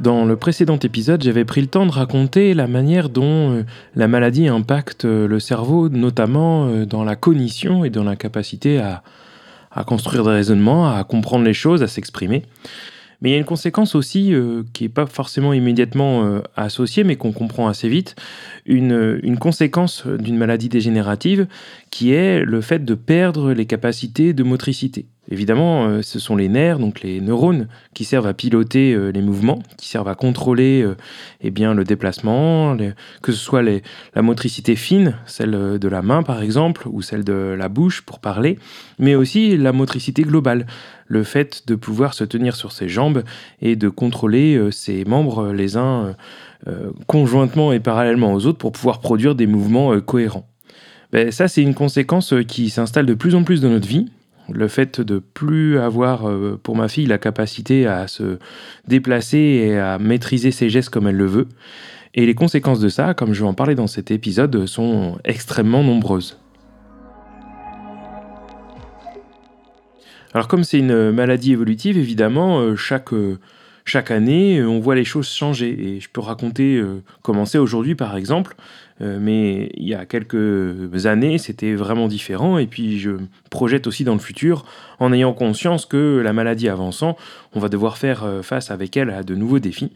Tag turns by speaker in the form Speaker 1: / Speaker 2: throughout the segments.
Speaker 1: Dans le précédent épisode, j'avais pris le temps de raconter la manière dont euh, la maladie impacte euh, le cerveau, notamment euh, dans la cognition et dans la capacité à, construire des raisonnements, à comprendre les choses, à s'exprimer. Mais il y a une conséquence aussi qui n'est pas forcément immédiatement associée, mais qu'on comprend assez vite, une conséquence d'une maladie dégénérative qui est le fait de perdre les capacités de motricité. Évidemment, euh, ce sont les nerfs, donc les neurones, qui servent à piloter euh, les mouvements, qui servent à contrôler euh, eh bien, le déplacement, que ce soit la motricité fine, celle de la main par exemple, ou celle de la bouche pour parler, mais aussi la motricité globale, le fait de pouvoir se tenir sur ses jambes et de contrôler ses membres les uns conjointement et parallèlement aux autres pour pouvoir produire des mouvements cohérents. Ben, ça, c'est une conséquence qui s'installe de plus en plus dans notre vie, le fait de plus avoir euh, pour ma fille la capacité à se déplacer et à maîtriser ses gestes comme elle le veut. Et les conséquences de ça, comme je vais en parler dans cet épisode, sont extrêmement nombreuses. Alors comme c'est une maladie évolutive, évidemment, euh, chaque euh, chaque année, euh, on voit les choses changer. Et je peux raconter euh, comment c'est aujourd'hui, par exemple. Euh, mais il y a quelques années, c'était vraiment différent. Et puis, je projette aussi dans le futur, en ayant conscience que la maladie avançant, on va devoir faire face avec elle à de nouveaux défis.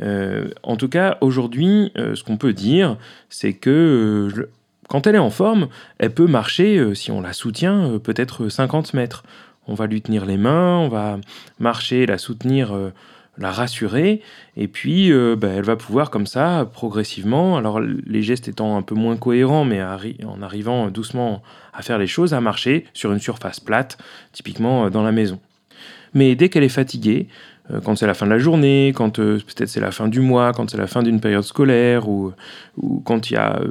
Speaker 1: en tout cas, aujourd'hui, ce qu'on peut dire, c'est que quand elle est en forme, elle peut marcher, si on la soutient, peut-être 50 mètres on va lui tenir les mains, on va marcher, la soutenir, euh, la rassurer, et puis euh, bah, elle va pouvoir comme ça, progressivement, alors les gestes étant un peu moins cohérents, mais en arrivant doucement à faire les choses, à marcher sur une surface plate, typiquement euh, dans la maison. Mais dès qu'elle est fatiguée, quand c'est la fin de la journée, quand euh, peut-être c'est la fin du mois, quand c'est la fin d'une période scolaire, ou, quand il y a euh,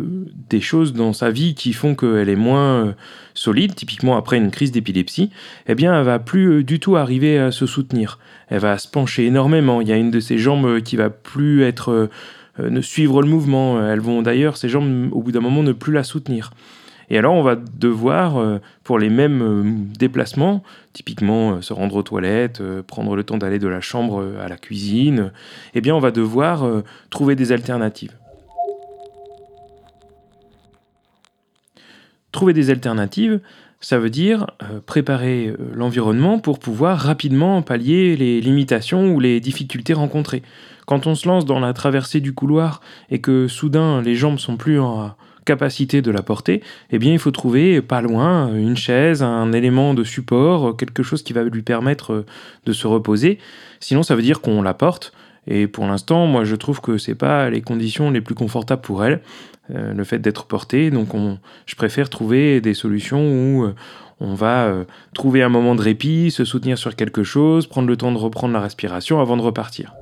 Speaker 1: des choses dans sa vie qui font qu'elle est moins solide, typiquement après une crise d'épilepsie, eh bien elle va plus du tout arriver à se soutenir. Elle va se pencher énormément. Il y a une de ses jambes qui va plus être ne suivre le mouvement. Elles vont d'ailleurs, ces jambes, au bout d'un moment, ne plus la soutenir. Et alors, on va devoir, euh, pour les mêmes euh, déplacements, typiquement euh, se rendre aux toilettes, prendre le temps d'aller de la chambre à la cuisine, eh bien, on va devoir trouver des alternatives. Trouver des alternatives, ça veut dire préparer l'environnement pour pouvoir rapidement pallier les limitations ou les difficultés rencontrées. Quand on se lance dans la traversée du couloir et que soudain les jambes sont plus en, capacité de la porter, eh bien il faut trouver pas loin une chaise, un élément de support, quelque chose qui va lui permettre de se reposer. Sinon ça veut dire qu'on la porte. Et pour l'instant, moi je trouve que c'est pas les conditions les plus confortables pour elle, euh, le fait d'être portée. Donc on, je préfère trouver des solutions où euh, on va euh, trouver un moment de répit, se soutenir sur quelque chose, prendre le temps de reprendre la respiration avant de repartir.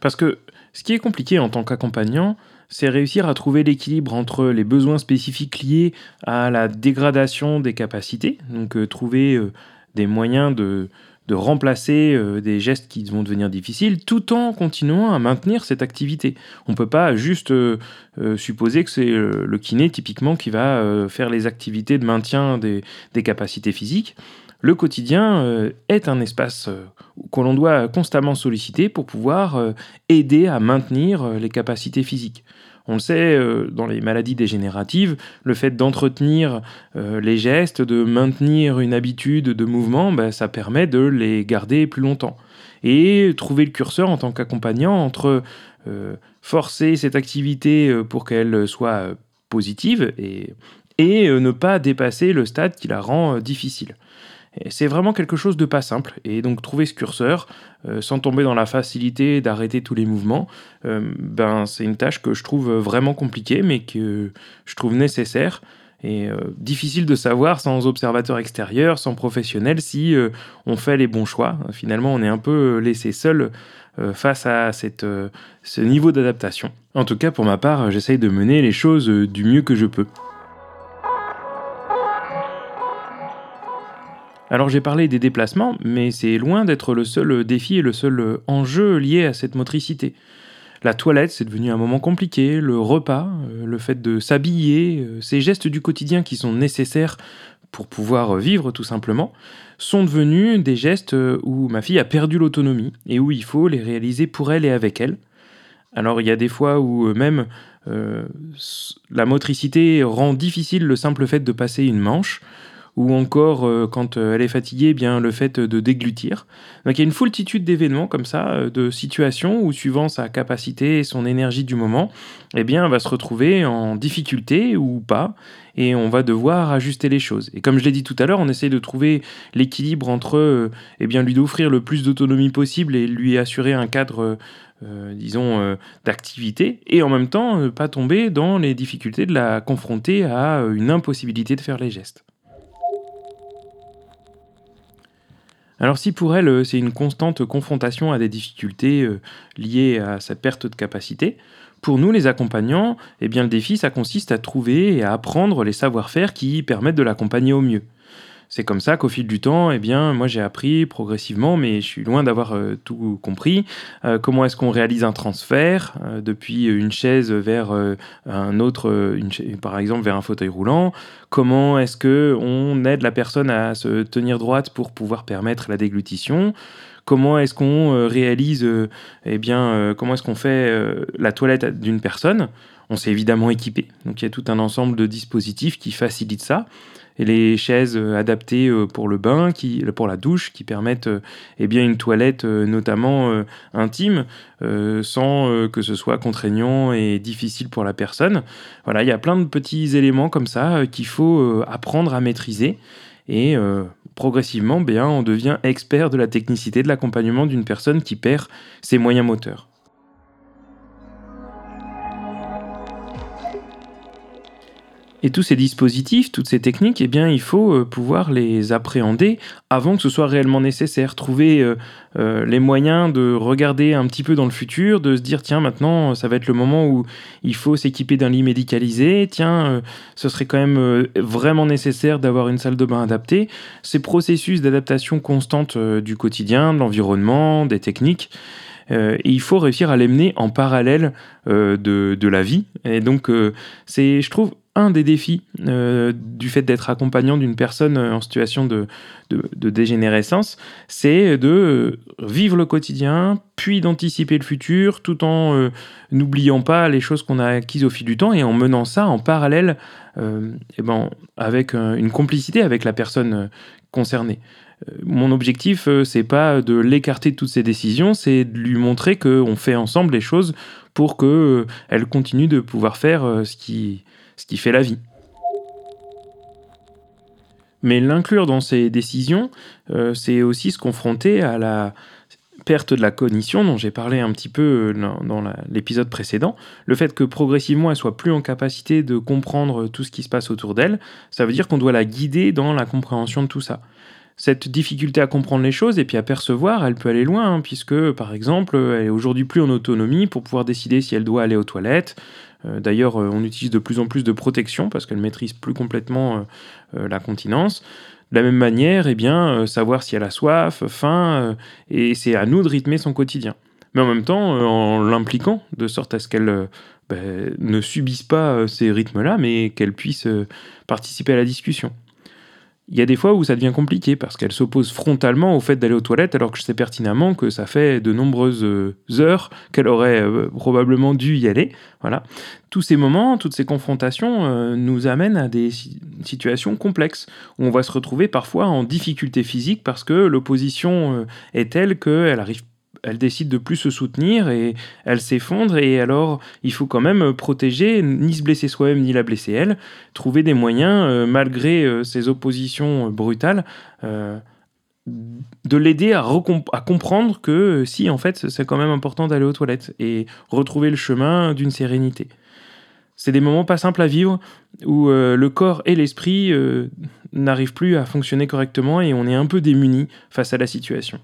Speaker 1: Parce que ce qui est compliqué en tant qu'accompagnant, c'est réussir à trouver l'équilibre entre les besoins spécifiques liés à la dégradation des capacités, donc euh, trouver euh, des moyens de, remplacer euh, des gestes qui vont devenir difficiles, tout en continuant à maintenir cette activité. On ne peut pas juste supposer que c'est le kiné typiquement qui va faire les activités de maintien des capacités physiques le quotidien euh, est un espace euh, que l'on doit constamment solliciter pour pouvoir euh, aider à maintenir les capacités physiques. On le sait, dans les maladies dégénératives, le fait d'entretenir les gestes, de maintenir une habitude de mouvement, bah, ça permet de les garder plus longtemps. Et trouver le curseur en tant qu'accompagnant entre forcer cette activité pour qu'elle soit positive et ne pas dépasser le stade qui la rend difficile. C'est vraiment quelque chose de pas simple. Et donc trouver ce curseur, euh, sans tomber dans la facilité d'arrêter tous les mouvements, euh, ben, c'est une tâche que je trouve vraiment compliquée, mais que je trouve nécessaire. Et difficile de savoir sans observateur extérieur, sans professionnel, si on fait les bons choix. Finalement, on est un peu laissé seul face à ce niveau d'adaptation. En tout cas, pour ma part, j'essaye de mener les choses du mieux que je peux. Alors j'ai parlé des déplacements, mais c'est loin d'être le seul défi et le seul enjeu lié à cette motricité. La toilette, c'est devenu un moment compliqué, le repas, euh, le fait de s'habiller, euh, ces gestes du quotidien qui sont nécessaires pour pouvoir vivre tout simplement, sont devenus des gestes euh, où ma fille a perdu l'autonomie et où il faut les réaliser pour elle et avec elle. Alors il y a des fois où même la motricité rend difficile le simple fait de passer une manche, ou encore euh, quand euh, elle est fatiguée, eh bien le fait de déglutir. Donc il y a une foultitude d'événements comme ça, euh, de situations où suivant sa capacité et son énergie du moment, eh bien elle va se retrouver en difficulté ou pas et on va devoir ajuster les choses. Et comme je l'ai dit tout à l'heure, on essaie de trouver l'équilibre entre eh bien lui d'offrir le plus d'autonomie possible et lui assurer un cadre disons, d'activité, et en même temps, ne pas tomber dans les difficultés de la confronter à une impossibilité de faire les gestes. Alors si pour elle, euh, c'est une constante confrontation à des difficultés euh, liées à sa perte de capacité, pour nous les accompagnants, eh bien le défi, ça consiste à trouver et à apprendre les savoir-faire qui permettent de l'accompagner au mieux. C'est comme ça qu'au fil du temps, eh bien, moi j'ai appris progressivement, mais je suis loin d'avoir euh, tout compris, euh, comment est-ce qu'on réalise un transfert euh, depuis une chaise vers un autre, par exemple vers un fauteuil roulant, comment est-ce que on aide la personne à se tenir droite pour pouvoir permettre la déglutition, comment est-ce qu'on réalise, eh bien, comment est-ce qu'on fait la toilette d'une personne? On s'est évidemment équipé, donc il y a tout un ensemble de dispositifs qui facilitent ça et les chaises euh, adaptées euh, pour le bain, pour la douche, qui permettent euh, eh bien une toilette notamment intime, sans que ce soit contraignant et difficile pour la personne. Il y a plein de petits éléments comme ça qu'il faut apprendre à maîtriser et progressivement, bien, on devient expert de la technicité de l'accompagnement d'une personne qui perd ses moyens moteurs. Et tous ces dispositifs, toutes ces techniques, eh bien, il faut euh, pouvoir les appréhender avant que ce soit réellement nécessaire. Trouver euh, euh, les moyens de regarder un petit peu dans le futur, de se dire tiens, maintenant, ça va être le moment où il faut s'équiper d'un lit médicalisé. Tiens, ce serait quand même vraiment nécessaire d'avoir une salle de bain adaptée. Ces processus d'adaptation constante du quotidien, de l'environnement, des techniques. Et il faut réussir à les mener en parallèle de, de, la vie. Et donc, c'est, je trouve, un des défis euh, du fait d'être accompagnant d'une personne euh, en situation de, dégénérescence, c'est de euh, vivre le quotidien, puis d'anticiper le futur, tout en n'oubliant pas les choses qu'on a acquises au fil du temps et en menant ça en parallèle et eh ben, avec une complicité avec la personne concernée. Mon objectif, c'est pas de l'écarter de toutes ces décisions, c'est de lui montrer qu'on fait ensemble les choses pour qu'elle continue de pouvoir faire ce qui, ce qui fait la vie. Mais l'inclure dans ses décisions, euh, c'est aussi se confronter à la perte de la cognition dont j'ai parlé un petit peu euh, dans, l'épisode précédent, le fait que progressivement elle soit plus en capacité de comprendre tout ce qui se passe autour d'elle, ça veut dire qu'on doit la guider dans la compréhension de tout ça cette difficulté à comprendre les choses et puis à percevoir, elle peut aller loin, hein, puisque par exemple, elle est aujourd'hui plus en autonomie pour pouvoir décider si elle doit aller aux toilettes. Euh, d'ailleurs, euh, on utilise de plus en plus de protection parce qu'elle maîtrise plus complètement euh, la continence. De la même manière, eh bien, savoir si elle a soif, faim, et c'est à nous de rythmer son quotidien. Mais en même temps, en l'impliquant, de sorte à ce qu'elle ben, ne subisse pas ces rythmes-là, mais qu'elle puisse participer à la discussion il y a des fois où ça devient compliqué parce qu'elle s'oppose frontalement au fait d'aller aux toilettes alors que je sais pertinemment que ça fait de nombreuses euh, heures qu'elle aurait euh, probablement dû y aller. Voilà. Tous ces moments, toutes ces confrontations euh, nous amènent à des situations complexes où on va se retrouver parfois en difficulté physique parce que l'opposition est telle qu'elle arrive elle décide de plus se soutenir et elle s'effondre et alors il faut quand même protéger, ni se blesser soi-même ni la blesser elle, trouver des moyens euh, malgré euh, ces oppositions brutales euh, de l'aider à, à, comprendre que si en fait c'est quand même important d'aller aux toilettes et retrouver le chemin d'une sérénité. c'est des moments pas simples à vivre où euh, le corps et l'esprit euh, n'arrivent plus à fonctionner correctement et on est un peu démuni face à la situation.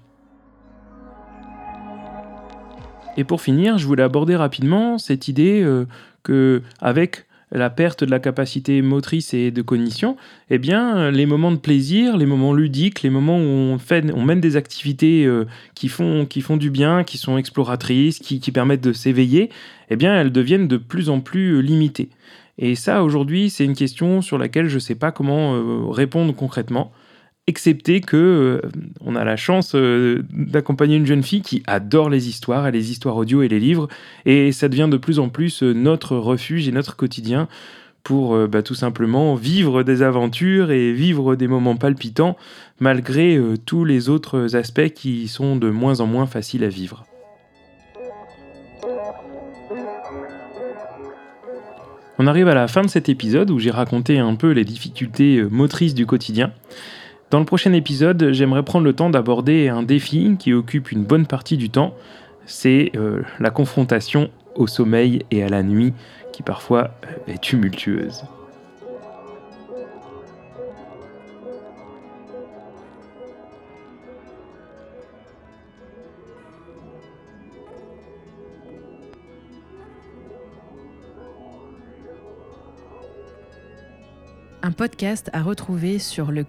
Speaker 1: Et pour finir, je voulais aborder rapidement cette idée euh, que avec la perte de la capacité motrice et de cognition, eh bien, les moments de plaisir, les moments ludiques, les moments où on, mène des activités euh, qui, font, du bien, qui sont exploratrices, qui, permettent de s'éveiller, eh bien, elles deviennent de plus en plus limitées. Et ça, aujourd'hui, c'est une question sur laquelle je ne sais pas comment euh, répondre concrètement excepté que euh, on a la chance euh, d'accompagner une jeune fille qui adore les histoires, les histoires audio et les livres, et ça devient de plus en plus euh, notre refuge et notre quotidien pour bah, tout simplement vivre des aventures et vivre des moments palpitants malgré tous les autres aspects qui sont de moins en moins faciles à vivre. On arrive à la fin de cet épisode où j'ai raconté un peu les difficultés motrices du quotidien. Dans le prochain épisode, j'aimerais prendre le temps d'aborder un défi qui occupe une bonne partie du temps, c'est euh, la confrontation au sommeil et à la nuit qui parfois est tumultueuse.
Speaker 2: Un podcast à retrouver sur le.